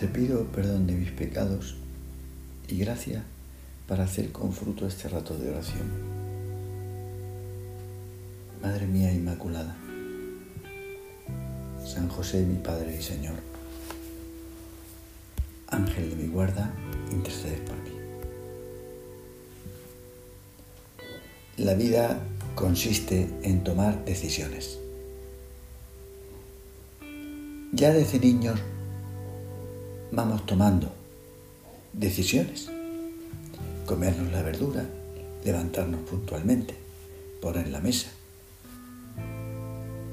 Te pido perdón de mis pecados y gracia para hacer con fruto este rato de oración. Madre mía Inmaculada, San José mi Padre y Señor, Ángel de mi guarda, intercedes por mí. La vida consiste en tomar decisiones. Ya desde niños vamos tomando decisiones. Comernos la verdura, levantarnos puntualmente, poner la mesa,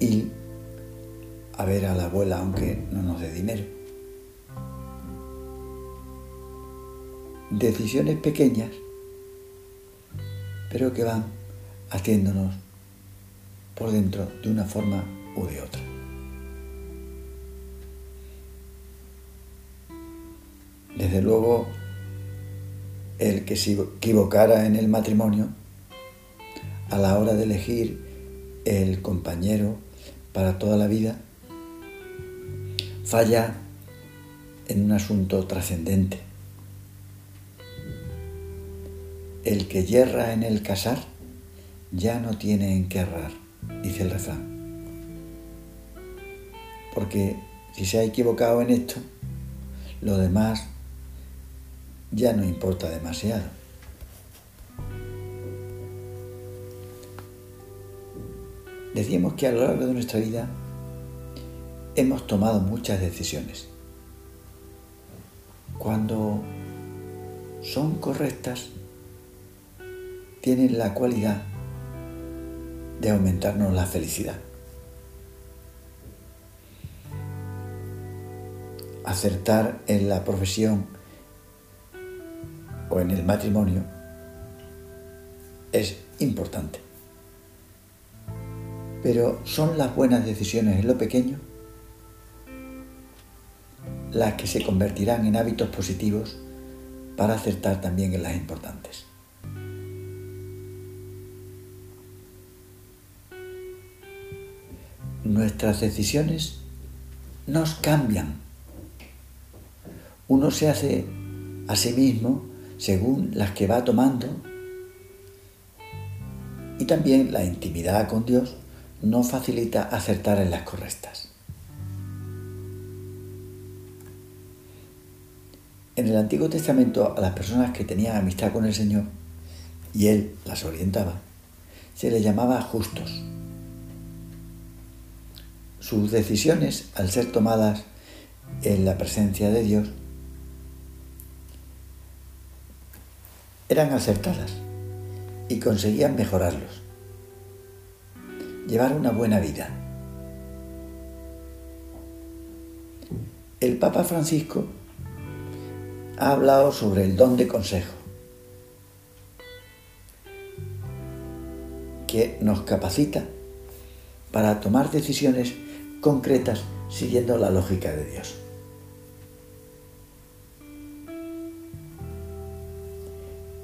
ir a ver a la abuela aunque no nos dé dinero. Decisiones pequeñas, pero que van haciéndonos por dentro de una forma u de otra. Desde luego, el que se equivocara en el matrimonio a la hora de elegir el compañero para toda la vida, falla en un asunto trascendente. El que yerra en el casar ya no tiene en qué errar, dice el refrán. Porque si se ha equivocado en esto, lo demás ya no importa demasiado. Decíamos que a lo largo de nuestra vida hemos tomado muchas decisiones. Cuando son correctas, tienen la cualidad de aumentarnos la felicidad. Acertar en la profesión o en el matrimonio es importante. Pero son las buenas decisiones en lo pequeño las que se convertirán en hábitos positivos para acertar también en las importantes. Nuestras decisiones nos cambian. Uno se hace a sí mismo según las que va tomando y también la intimidad con Dios no facilita acertar en las correctas. En el Antiguo Testamento a las personas que tenían amistad con el Señor y Él las orientaba, se les llamaba justos. Sus decisiones, al ser tomadas en la presencia de Dios, eran acertadas y conseguían mejorarlos, llevar una buena vida. El Papa Francisco ha hablado sobre el don de consejo, que nos capacita para tomar decisiones concretas siguiendo la lógica de Dios.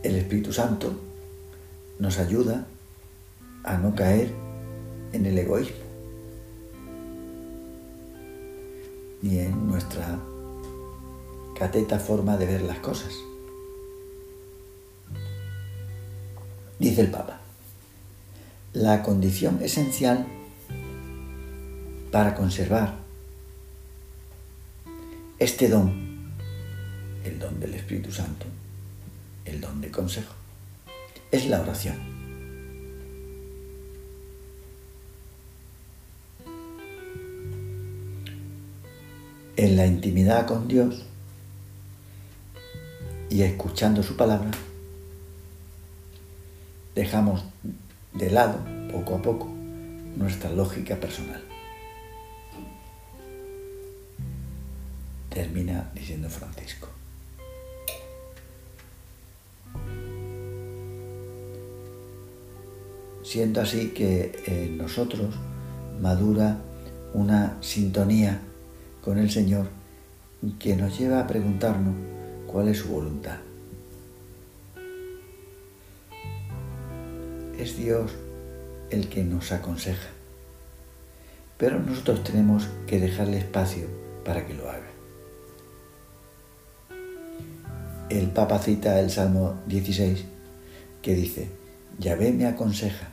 El Espíritu Santo nos ayuda a no caer en el egoísmo ni en nuestra cateta forma de ver las cosas. Dice el Papa, la condición esencial para conservar este don, el don del Espíritu Santo, el don de consejo, es la oración. En la intimidad con Dios y escuchando su palabra, dejamos de lado, poco a poco, nuestra lógica personal. termina diciendo Francisco. Siento así que en nosotros madura una sintonía con el Señor que nos lleva a preguntarnos cuál es su voluntad. Es Dios el que nos aconseja, pero nosotros tenemos que dejarle espacio para que lo haga. El Papa cita el Salmo 16 que dice, Yahvé me aconseja,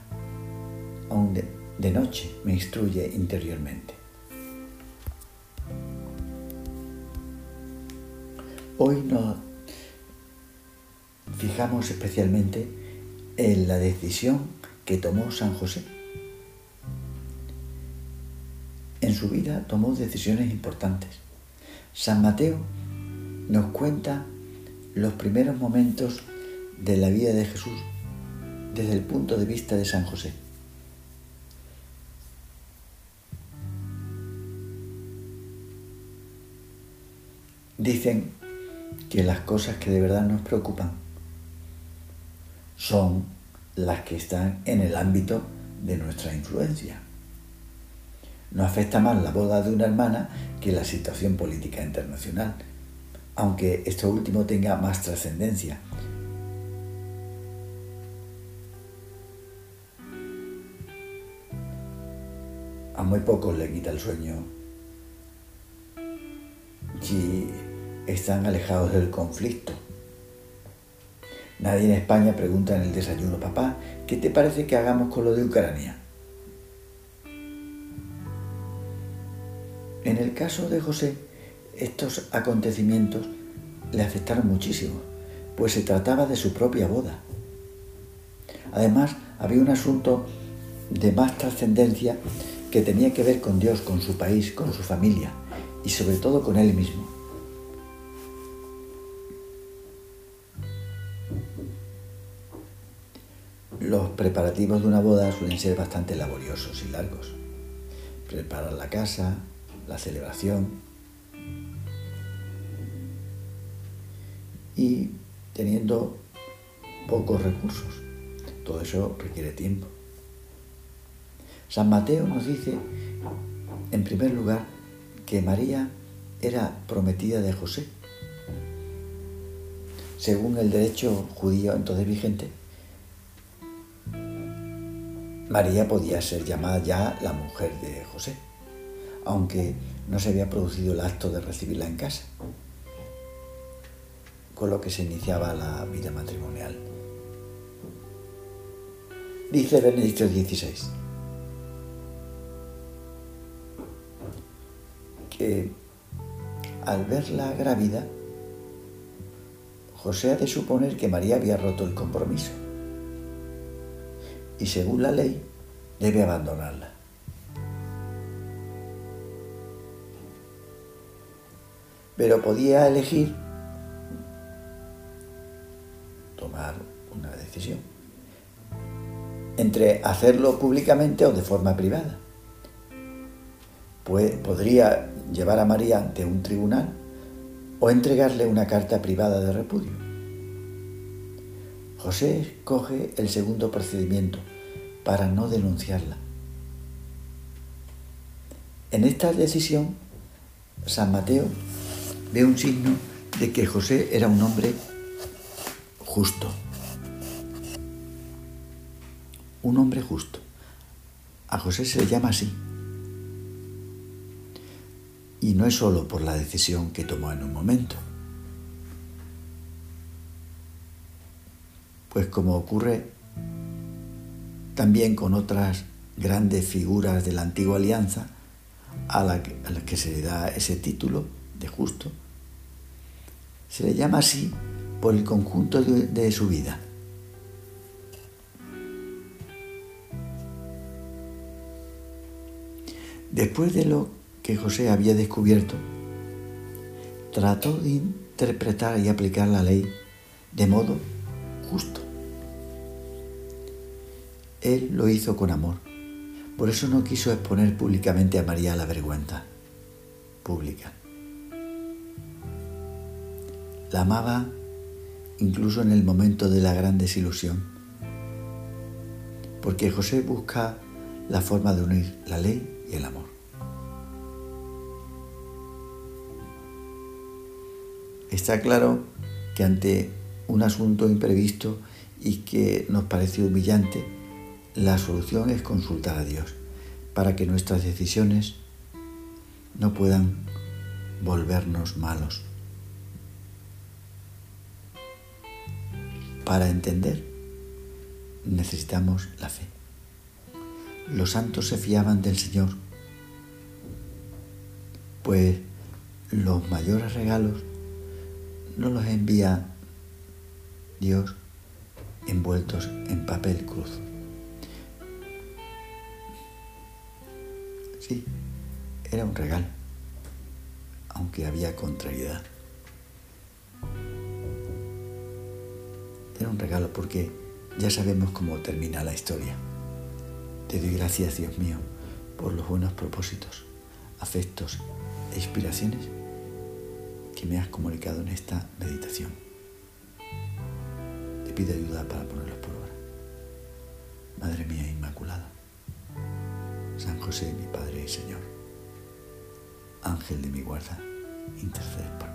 aún de, noche me instruye interiormente. Hoy nos fijamos especialmente en la decisión que tomó San José. En su vida tomó decisiones importantes. San Mateo nos cuenta los primeros momentos de la vida de Jesús desde el punto de vista de San José. Dicen que las cosas que de verdad nos preocupan son las que están en el ámbito de nuestra influencia. No afecta más la boda de una hermana que la situación política internacional, aunque esto último tenga más trascendencia. A muy pocos le quita el sueño si están alejados del conflicto. Nadie en España pregunta en el desayuno, papá, ¿qué te parece que hagamos con lo de Ucrania? En el caso de José, estos acontecimientos le afectaron muchísimo, pues se trataba de su propia boda. Además, había un asunto de más trascendencia que tenía que ver con Dios, con su país, con su familia y sobre todo con él mismo. Preparativos de una boda suelen ser bastante laboriosos y largos. Preparar la casa, la celebración, y teniendo pocos recursos. Todo eso requiere tiempo. San Mateo nos dice, en primer lugar, que María era prometida de José. Según el derecho judío entonces vigente, María podía ser llamada ya la mujer de José, aunque no se había producido el acto de recibirla en casa con lo que se iniciaba la vida matrimonial. Dice Benedicto XVI que al verla grávida, José ha de suponer que María había roto el compromiso y según la ley debe abandonarla. Pero podía elegir tomar una decisión entre hacerlo públicamente o de forma privada. Pues podría llevar a María ante un tribunal o entregarle una carta privada de repudio. José escoge el segundo procedimiento para no denunciarla. En esta decisión, San Mateo ve un signo de que José era un hombre justo. Un hombre justo. A José se le llama así. Y no es solo por la decisión que tomó en un momento. Pues como ocurre también con otras grandes figuras de la antigua alianza, a las que se le da ese título de justo, se le llama así por el conjunto de, su vida. Después de lo que José había descubierto, trató de interpretar y aplicar la ley de modo justo. Él lo hizo con amor. Por eso no quiso exponer públicamente a María la vergüenza pública. La amaba incluso en el momento de la gran desilusión, porque José busca la forma de unir la ley y el amor. Está claro que ante un asunto imprevisto y que nos parece humillante, la solución es consultar a Dios para que nuestras decisiones no puedan volvernos malos. Para entender necesitamos la fe. Los santos se fiaban del Señor, pues los mayores regalos no los envía Dios envueltos en papel cruz. Sí, era un regalo, aunque había contrariedad. Era un regalo porque ya sabemos cómo termina la historia. Te doy gracias, Dios mío, por los buenos propósitos, afectos e inspiraciones que me has comunicado en esta meditación. Te pido ayuda para ponerlos por obra. Madre mía Inmaculada, San José, mi Padre y Señor, Ángel de mi guarda, intercede por.